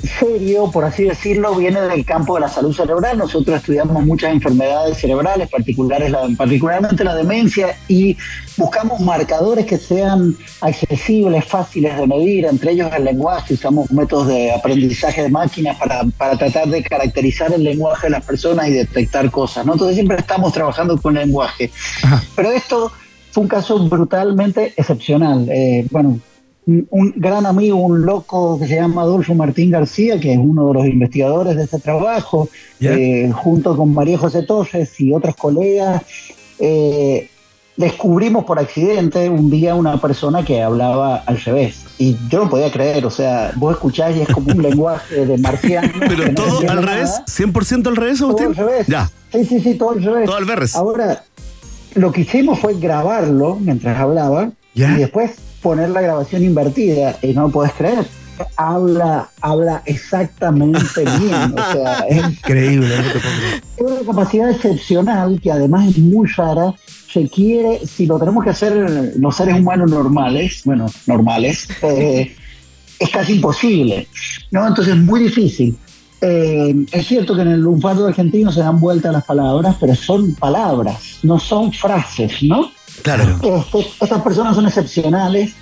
serio, por así decirlo, viene del campo de la salud cerebral. Nosotros estudiamos muchas enfermedades cerebrales, particulares, la- particularmente la demencia, y buscamos marcadores que sean accesibles, fáciles de medir, entre ellos el lenguaje. Usamos métodos de aprendizaje de máquinas para, para tratar de caracterizar el lenguaje de las personas y detectar cosas. ¿no? Entonces siempre estamos trabajando con lenguaje. Pero esto fue un caso brutalmente excepcional. Eh, bueno, un, gran amigo, un loco que se llama Adolfo Martín García, que es uno de los investigadores de este trabajo, eh, junto con María José Torres y otros colegas, eh, descubrimos por accidente un día una persona que hablaba al revés. Y yo no podía creer, o sea, vos escuchás y es como un *laughs* lenguaje de marciano. Pero no todo entiende al nada. revés, 100% al revés, Todo Agustín. al revés. Ya, Sí, sí, sí, todo al revés. todo al revés. Ahora, lo que hicimos fue grabarlo mientras hablaba Ya. y después poner la grabación invertida y no lo puedes creer. Habla, habla exactamente *laughs* bien. O sea, es, Increíble, es una capacidad excepcional que además es muy rara. Requiere, si lo tenemos que hacer los seres humanos normales, bueno, normales, eh, *laughs* es casi imposible. ¿no? Entonces es muy difícil. Eh, es cierto que en el lunfardo argentino se dan vueltas las palabras, pero son palabras, no son frases, ¿no? Claro. Este, estas personas son excepcionales.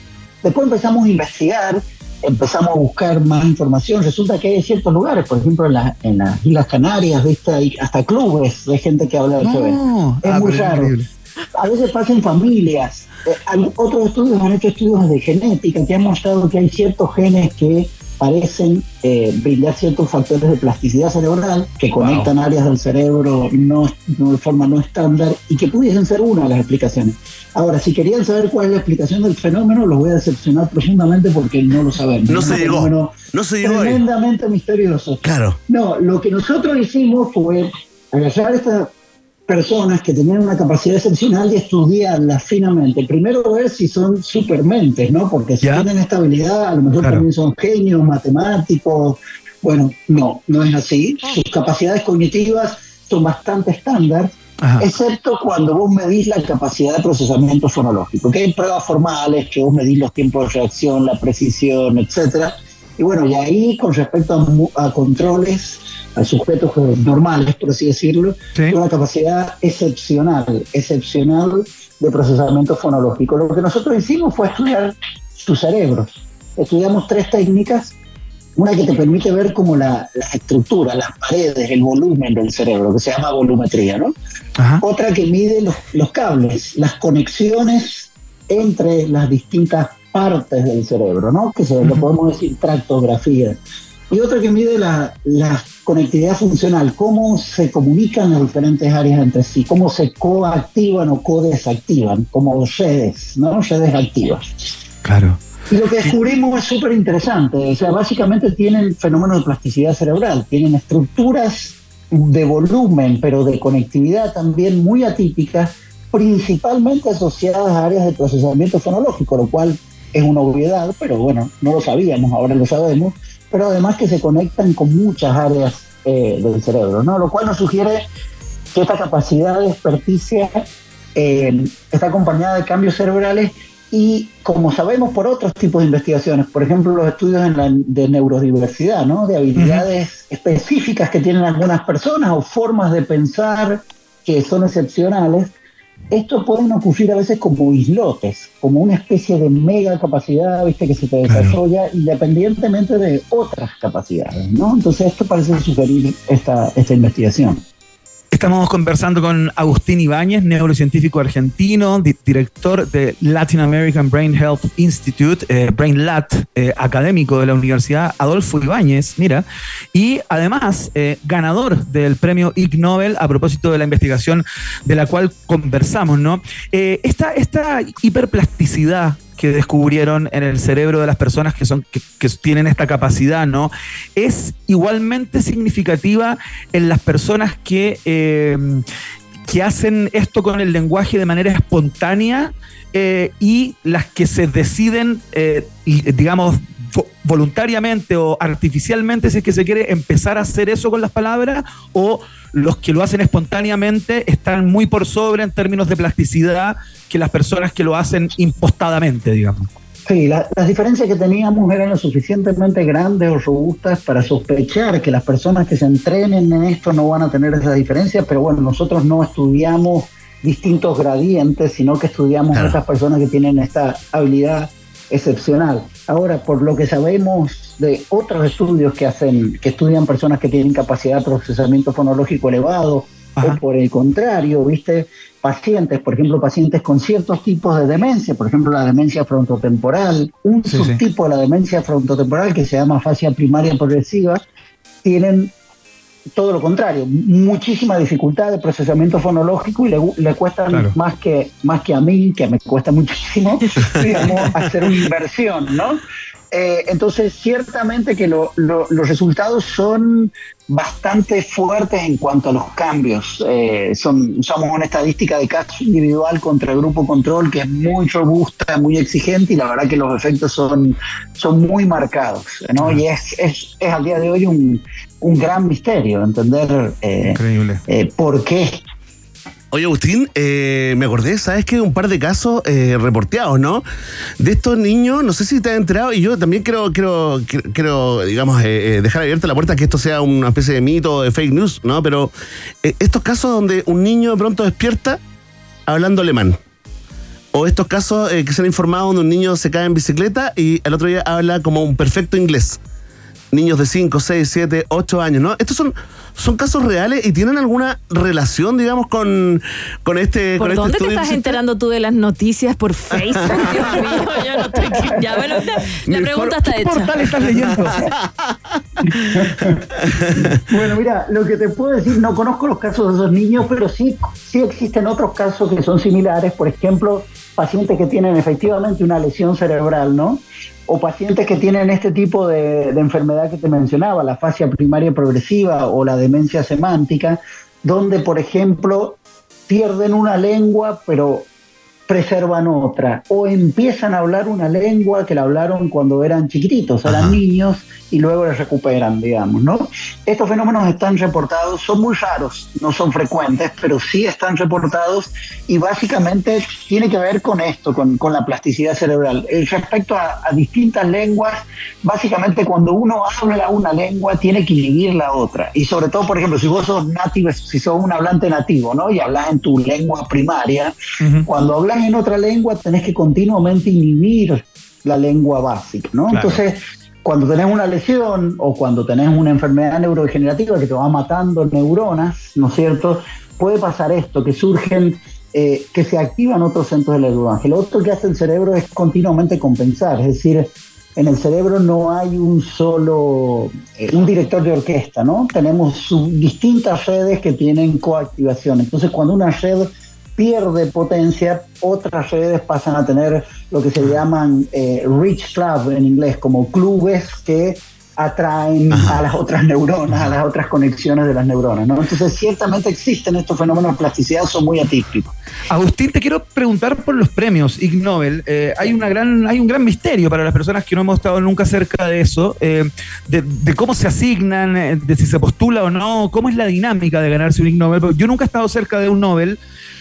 Después empezamos a investigar, empezamos a buscar más información. Resulta que hay ciertos lugares, por ejemplo en, la- en las Islas Canarias, ¿viste? hay hasta clubes de gente que habla revés. No, Es ah, muy raro. increíble. A veces pasa en familias. Eh, hay- otros estudios han hecho estudios de genética que han mostrado que hay ciertos genes que parecen eh, brindar ciertos factores de plasticidad cerebral que conectan áreas del cerebro no, no de forma no estándar y que pudiesen ser una de las explicaciones. Ahora, si querían saber cuál es la explicación del fenómeno, los voy a decepcionar profundamente porque no lo sabemos. No Es se llegó. No se llegó. Tremendamente misterioso. Claro. No, lo que nosotros hicimos fue agarrar a estas personas que tenían una capacidad excepcional y estudiarlas finamente. Primero ver si son supermentes, ¿no? Porque si Ya. tienen esta habilidad, a lo mejor Claro. también son genios, matemáticos. Bueno, no, no es así. Sus capacidades cognitivas son bastante estándar, Ajá. excepto cuando vos medís la capacidad de procesamiento fonológico, que hay pruebas formales, que vos medís los tiempos de reacción, la precisión, etcétera, Y bueno, y ahí con respecto a, controles, a sujetos normales, por así decirlo, tiene una capacidad excepcional, excepcional de procesamiento fonológico. Lo que nosotros hicimos fue estudiar su cerebro. Estudiamos tres técnicas una que te permite ver como la, las estructuras, las paredes, el volumen del cerebro, que se llama volumetría, ¿no? Otra que mide los, los cables, las conexiones entre las distintas partes del cerebro, ¿no? Que se lo podemos decir tractografía. Y otra que mide la, la conectividad funcional, cómo se comunican las diferentes áreas entre sí, cómo se coactivan o co-desactivan, como redes, ¿no? Redes activas. Claro. Y lo que descubrimos es súper interesante. O sea, básicamente tienen fenómenos de plasticidad cerebral, tienen estructuras de volumen, pero de conectividad también muy atípicas, principalmente asociadas a áreas de procesamiento fonológico, lo cual es una obviedad, pero bueno, no lo sabíamos, ahora lo sabemos, pero además que se conectan con muchas áreas eh, del cerebro, ¿no? Lo cual nos sugiere que esta capacidad de experticia eh, está acompañada de cambios cerebrales y como sabemos por otros tipos de investigaciones, por ejemplo los estudios en la- de neurodiversidad, ¿no? de habilidades específicas que tienen algunas personas o formas de pensar que son excepcionales, estos pueden ocurrir a veces como islotes, como una especie de mega capacidad, viste, que se te desarrolla independientemente de otras capacidades, ¿no? Entonces esto parece sugerir esta, esta investigación. Estamos conversando con Agustín Ibáñez, neurocientífico argentino, di- director de Latin American Brain Health Institute, eh, Brain Lat, eh, académico de la Universidad Adolfo Ibáñez, mira, y además eh, ganador del premio Ig Nobel a propósito de la investigación de la cual conversamos, ¿no? Eh, esta hiperplasticidad que descubrieron en el cerebro de las personas que son que, tienen esta capacidad, ¿no? Es igualmente significativa en las personas que, eh, que hacen esto con el lenguaje de manera espontánea eh, y las que se deciden, eh, digamos, voluntariamente o artificialmente, si es que se quiere, empezar a hacer eso con las palabras, o los que lo hacen espontáneamente están muy por sobre en términos de plasticidad que las personas que lo hacen impostadamente, digamos. Sí, la- las diferencias que teníamos eran lo suficientemente grandes o robustas para sospechar que las personas que se entrenen en esto no van a tener esas diferencias, pero bueno, nosotros no estudiamos distintos gradientes, sino que estudiamos Claro. a estas personas que tienen esta habilidad excepcional. Ahora, por lo que sabemos de otros estudios que hacen, que estudian personas que tienen capacidad de procesamiento fonológico elevado, o por el contrario, viste, pacientes, por ejemplo, pacientes con ciertos tipos de demencia, por ejemplo, la demencia frontotemporal, un Sí, sí. subtipo de la demencia frontotemporal que se llama fascia primaria progresiva, tienen todo lo contrario, muchísima dificultad de procesamiento fonológico y le, le cuestan Claro. más que más que a mí, que me cuesta muchísimo, *laughs* digamos, hacer una inversión, ¿no? Eh, entonces, ciertamente que lo- lo- los resultados son bastante fuertes en cuanto a los cambios. Eh, son, usamos una estadística de caso individual contra el grupo control que es muy robusta, muy exigente y la verdad que los efectos son, son muy marcados. ¿no? Y es, es, es al día de hoy un, un gran misterio entender eh, Increíble. eh, por qué Oye, Agustín, eh, me acordé, ¿sabes qué? Un par de casos eh, reporteados, ¿no? De estos niños, no sé si te has enterado, y yo también quiero, quiero, quiero, digamos, dejar abierta la puerta a que esto sea una especie de mito, de fake news, ¿no? Pero eh, estos casos donde un niño de pronto despierta hablando alemán. O estos casos eh, que se han informado donde un niño se cae en bicicleta y el otro día habla como un perfecto inglés. Niños de 5, 6, 7, 8 años, ¿no? Estos son, son casos reales y tienen alguna relación, digamos, con, con este, ¿Por con este dónde te estás enterando tú de las noticias? ¿Por Facebook? *laughs* Dios mío, yo no estoy... Ya, bueno, la, la pregunta está ¿Qué hecha. portal estás leyendo? *laughs* Bueno, mira, lo que te puedo decir, no conozco los casos de esos niños, pero sí, sí existen otros casos que son similares. Por ejemplo, pacientes que tienen efectivamente una lesión cerebral, ¿no? O pacientes que tienen este tipo de, enfermedad que te mencionaba, la fascia primaria progresiva o la demencia semántica, donde, por ejemplo, pierden una lengua, pero preservan otra o empiezan a hablar una lengua que la hablaron cuando eran chiquititos, eran Ajá. niños y luego la recuperan, digamos, ¿no? Estos fenómenos están reportados, son muy raros, no son frecuentes, pero sí están reportados y básicamente tiene que ver con esto, con, con la plasticidad cerebral. Eh, respecto a, a distintas lenguas, básicamente cuando uno habla una lengua tiene que inhibir la otra. Y sobre todo, por ejemplo, si vos sos nativo, si sos un hablante nativo, ¿no? Y hablas en tu lengua primaria, cuando hablas en otra lengua tenés que continuamente inhibir la lengua básica, ¿no? Claro. Entonces, cuando tenés una lesión o cuando tenés una enfermedad neurodegenerativa que te va matando neuronas, ¿no es cierto? Puede pasar esto, que surgen, eh, que se activan otros centros del lenguaje. Lo otro que hace el cerebro es continuamente compensar, es decir, en el cerebro no hay un solo, eh, un director de orquesta, ¿no? Tenemos distintas redes que tienen coactivación. Entonces, cuando una red pierde potencia, otras redes pasan a tener lo que se llaman eh, rich club en inglés, como clubes que atraen a las otras neuronas, a las otras conexiones de las neuronas, ¿no? Entonces, ciertamente existen estos fenómenos de plasticidad, son muy atípicos. Agustín, te quiero preguntar por los premios Ig Nobel. Eh, hay, una gran, hay un gran misterio para las personas que no hemos estado nunca cerca de eso, eh, de, de cómo se asignan, eh, de si se postula o no, cómo es la dinámica de ganarse un Ig Nobel. Yo nunca he estado cerca de un Nobel,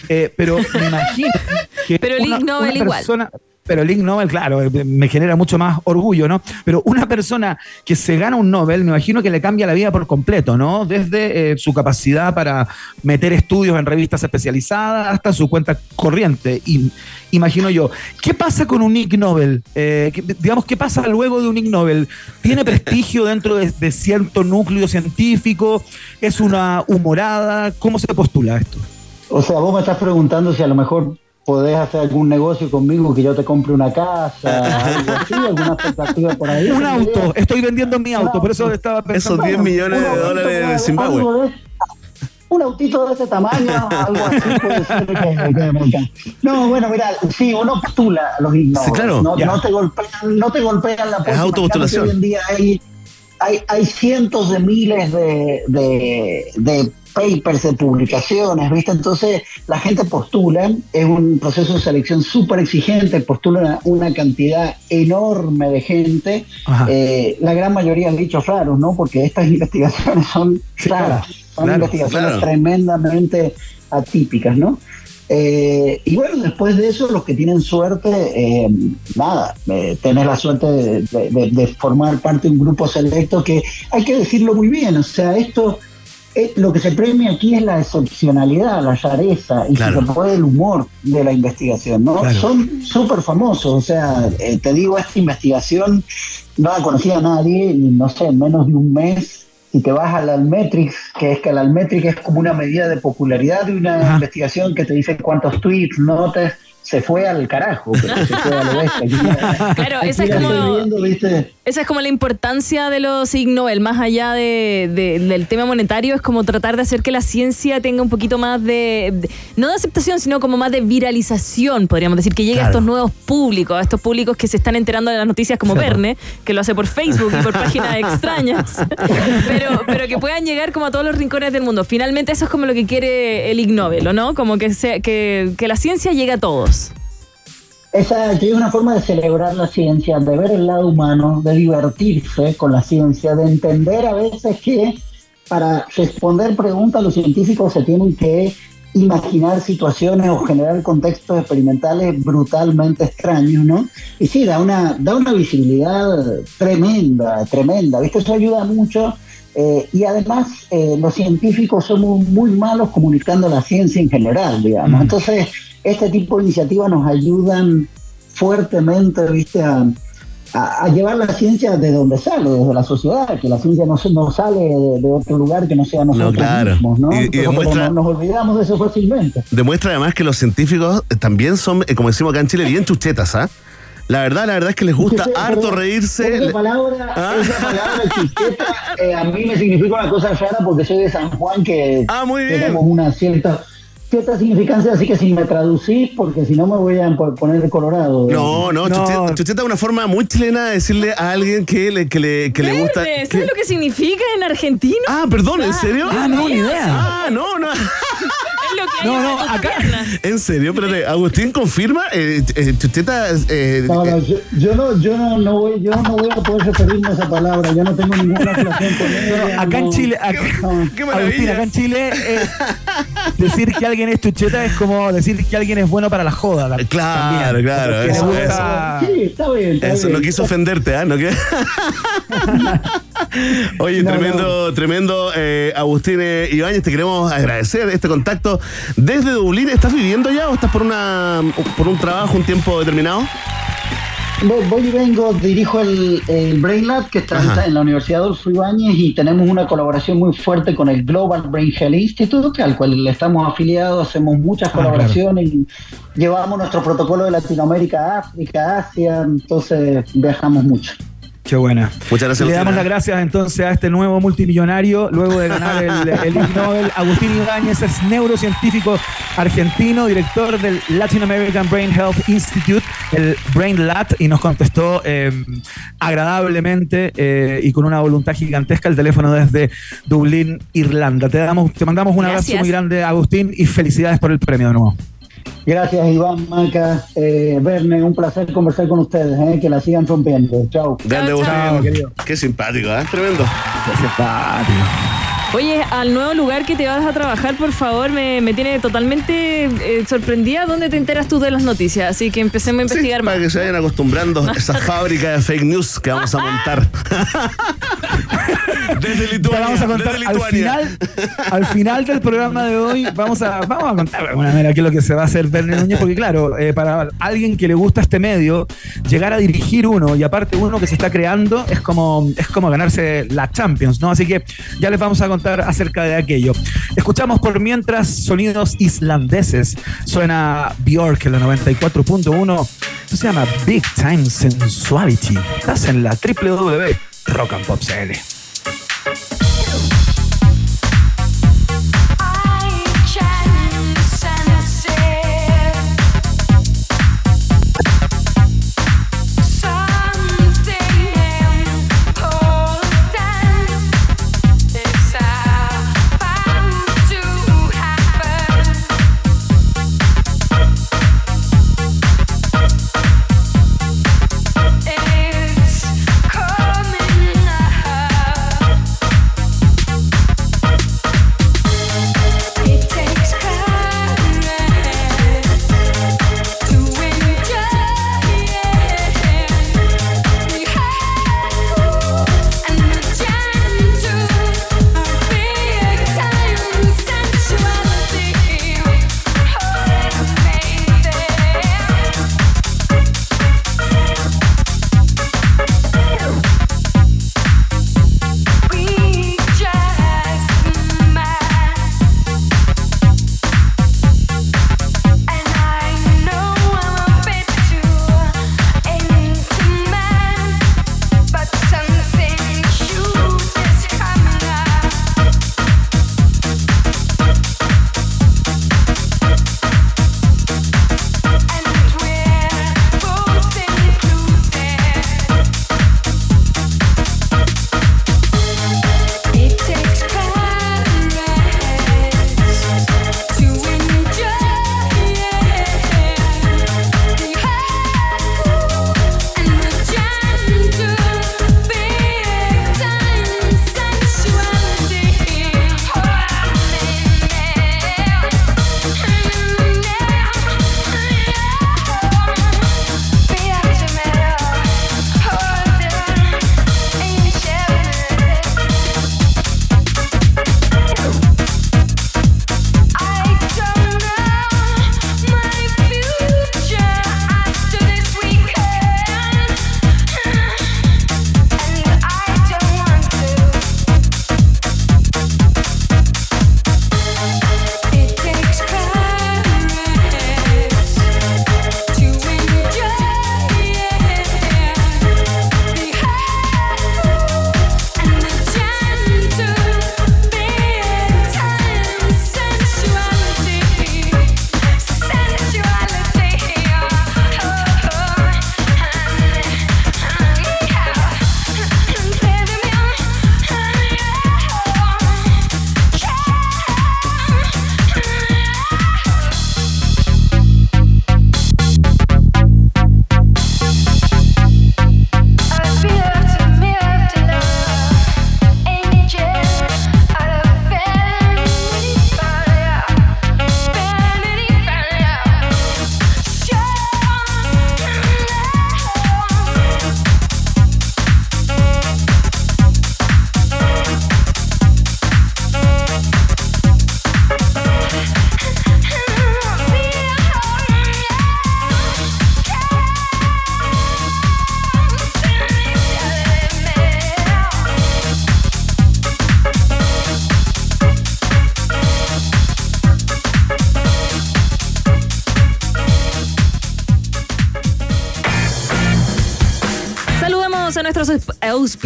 eh, pero me imagino *laughs* que. Pero el Ig Nobel igual. persona- Pero el Ig Nobel, claro, eh, me genera mucho más orgullo, ¿no? Pero una persona que se gana un Nobel, me imagino que le cambia la vida por completo, ¿no? Desde eh, su capacidad para meter estudios en revistas especializadas hasta su cuenta corriente. Y, imagino yo. ¿Qué pasa con un Ig Nobel? Eh, ¿qué- digamos, ¿qué pasa luego de un Ig Nobel? ¿Tiene prestigio dentro de, de cierto núcleo científico? ¿Es una humorada? ¿Cómo se postula esto? O sea, vos me estás preguntando si a lo mejor podés hacer algún negocio conmigo, que yo te compre una casa, algo así, alguna expectativa por ahí. Un auto, estoy vendiendo mi auto, por eso estaba pensando. Esos 10 millones de dólares de Zimbabue. De- un autito de ese tamaño, algo así puede ser que, que. No, bueno, mira, sí, uno postula a los. Sí, claro, no, te golpean, no te golpean la puerta. Es autopostulación. Hoy en día hay, hay, hay cientos de miles de, de, de papers, de publicaciones, ¿viste? Entonces la gente postula, es un proceso de selección súper exigente, postula una, una cantidad enorme de gente, eh, la gran mayoría han dicho raros, ¿no? Porque estas *laughs* investigaciones son raras, son claro, investigaciones claro. tremendamente atípicas, ¿no? Eh, y bueno, después de eso, los que tienen suerte, eh, nada, eh, tener la suerte de, de- formar parte de un grupo selecto que hay que decirlo muy bien, o sea, esto, eh, lo que se premia aquí es la excepcionalidad, la rareza y Claro. si se puede el humor de la investigación, ¿no? Claro. Son súper famosos, o sea, eh, te digo, esta investigación no la conocía nadie, y no sé, en menos de un mes si te vas al Almetrix, que es que el Almetrix es como una medida de popularidad de una Ajá. investigación que te dice cuántos tweets, notas, se fue al carajo, pero se fue a lo bestia. *laughs* Claro, esa es como-. Esa es como la importancia de los Ig Nobel, más allá de, de- del tema monetario, es como tratar de hacer que la ciencia tenga un poquito más de, de- no de aceptación, sino como más de viralización, podríamos decir, que llegue a estos nuevos públicos, a estos públicos que se están enterando de las noticias como Verne, que lo hace por Facebook y por *laughs* páginas extrañas, *laughs* pero, pero que puedan llegar como a todos los rincones del mundo. Finalmente eso es como lo que quiere el Ig Nobel, ¿o no? Como que, sea, que, que la ciencia llegue a todos. Esa es una forma de celebrar la ciencia, de ver el lado humano, de divertirse con la ciencia, de entender a veces que para responder preguntas los científicos se tienen que imaginar situaciones o generar contextos experimentales brutalmente extraños, ¿no? Y sí, da una, da una visibilidad tremenda, tremenda, ¿viste? Eso ayuda mucho. eh, y además, eh, los científicos somos muy malos comunicando la ciencia en general, digamos. Entonces, este tipo de iniciativas nos ayudan fuertemente, ¿viste? A, a- a llevar la ciencia de donde sale, desde la sociedad, que la ciencia no, no sale de, de otro lugar que no sea nosotros claro. mismos, ¿no? Y- y demuestra- nos, olvidamos de eso fácilmente. Demuestra además que los científicos eh, también son, eh, como decimos acá en Chile, bien chuchetas, ¿ah? La verdad, la verdad es que les gusta Sí, sí, harto reírse. Esa palabra, Ah. esa palabra *laughs* chiqueta, eh, a mí me significa una cosa rara porque soy de San Juan que Ah, muy bien. tenemos una cierta cierta significancia, así que si me traducís, porque si no me voy a po- poner colorado. No, no, No. Chucheta, es una forma muy chilena de decirle a alguien que le, que le, que le gusta. Verde, que- ¿Sabes lo que significa en argentino? Ah, perdón, ¿en serio? Ah, no, ni idea. Ah, no, no. No, no, acá. En serio, espérate, Agustín confirma, eh, eh, Chucheta, eh, No, no, eh, yo, yo no, yo no, no voy, yo no voy a poder referirme a esa palabra. Yo no tengo ninguna relación con ella. Acá en. Chile, acá, No. qué Agustín, acá en Chile, eh, decir que alguien es chucheta es como decir que alguien es bueno para la joda. la- Claro, también. claro, eso, gusta- Sí, está bien. Está Eso, bien. no quiso ofenderte, ¿ah? ¿No qué? *laughs* Oye, No, tremendo, tremendo, eh, Agustín eh, Ibáñez, te queremos agradecer este contacto desde Dublín. ¿Estás viviendo ya o estás por una por un trabajo, un tiempo determinado? Voy, y vengo, dirijo el, el Brain Lab que está Ajá. en la Universidad Adolfo Ibáñez y tenemos una colaboración muy fuerte con el Global Brain Health Institute, al cual le estamos afiliados, hacemos muchas claro. colaboraciones y llevamos nuestro protocolo de Latinoamérica a África, Asia, entonces viajamos mucho. Qué buena. Muchas gracias, Le damos las gracias entonces a este nuevo multimillonario, luego de ganar el, el Ig Nobel. Agustín Ibáñez es neurocientífico argentino, director del Latin American Brain Health Institute, el Brain Lat, y nos contestó eh, agradablemente eh, y con una voluntad gigantesca el teléfono desde Dublín, Irlanda. Te, damos, te mandamos un abrazo muy grande, Agustín, y felicidades por el premio de nuevo. Gracias Iván, Maca, eh, Verne, un placer conversar con ustedes, eh, que la sigan rompiendo. Chao. Grande. Qué simpático, ¿eh? Tremendo. Qué simpático. Oye, al nuevo lugar que te vas a trabajar, por favor, me, me tiene totalmente eh, sorprendida. ¿Dónde te enteras tú de las noticias? Así que empecemos a investigar Sí, más. Para que se vayan acostumbrando a esa *laughs* fábrica de fake news que vamos a montar. *laughs* desde Lituania. vamos a contar desde al Lituania. final, al final del programa de hoy vamos a, vamos a contar de alguna manera qué es lo que se va a hacer Verne Núñez, porque claro, eh, para alguien que le gusta este medio, llegar a dirigir uno y aparte uno que se está creando es como, es como ganarse la Champions, ¿no? Así que ya les vamos a contar acerca de aquello. Escuchamos por mientras sonidos islandeses. Suena Bjork en la 94.1. Esto se llama Big Time Sensuality. Estás en la www Rock and Pop CL.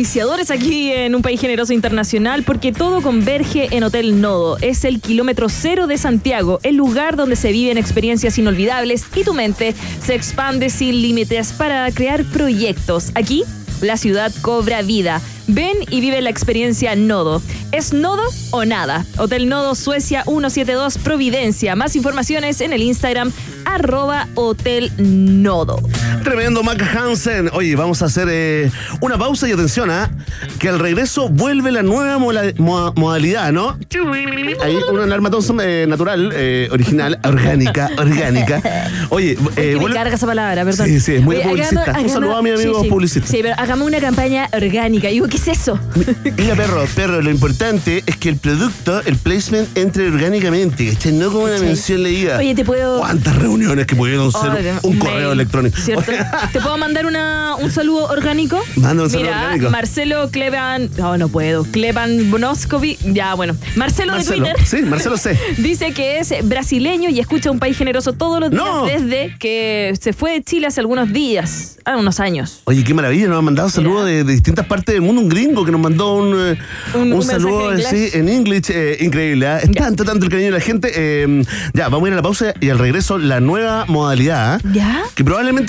Auspiciadores aquí en Un País Generoso Internacional, porque todo converge en Hotel Nodo. Es el kilómetro cero de Santiago, el lugar donde se viven experiencias inolvidables y tu mente se expande sin límites para crear proyectos. Aquí, la ciudad cobra vida. Ven y vive la experiencia Nodo. ¿Es Nodo o nada? Hotel Nodo Suecia 172 Providencia. Más informaciones en el Instagram arroba Hotel Nodo. Tremendo Mac Hansen. Oye, vamos a hacer eh, una pausa y atención, ¿ah? Que al regreso vuelve la nueva modalidad, ¿no? Ahí una alarma Thompson eh, natural, eh, original, orgánica, *laughs* orgánica. Oye, eh, que me carga esa palabra, perdón. Sí, sí, es muy Oye, publicista. hagamos- Un saludo a mi amigo sí, sí. publicista. Sí, pero hagamos una campaña orgánica. Digo, ¿qué es eso? Mira, perro, perro, lo importante es que el producto, el placement, entre orgánicamente, ¿cachai? No como una mención leída. Oye, te puedo. ¿Cuántas reuniones que pudieron ser Ay, de- un mail, correo electrónico? ¿Cierto? *laughs* ¿Te puedo mandar una, un saludo orgánico? Manda un saludo Mira, orgánico. Marcelo Cleban. No, no puedo. Cleban Bonoskovi. Ya, bueno. Marcelo, Marcelo, de Twitter. sí, Marcelo C. *laughs* Dice que es brasileño y escucha un país generoso todos los días No. desde que se fue de Chile hace algunos días, hace unos años. Oye, qué maravilla, nos han mandado saludos de, de distintas partes del mundo. Un gringo que nos mandó un, eh, Un- saludo en sí, en inglés. eh, increíble. ¿ah? Es tanto, tanto el cariño de la gente. eh, ya, vamos a ir a la pausa y al regreso la nueva modalidad. ¿ah? ¿Ya? Que probablemente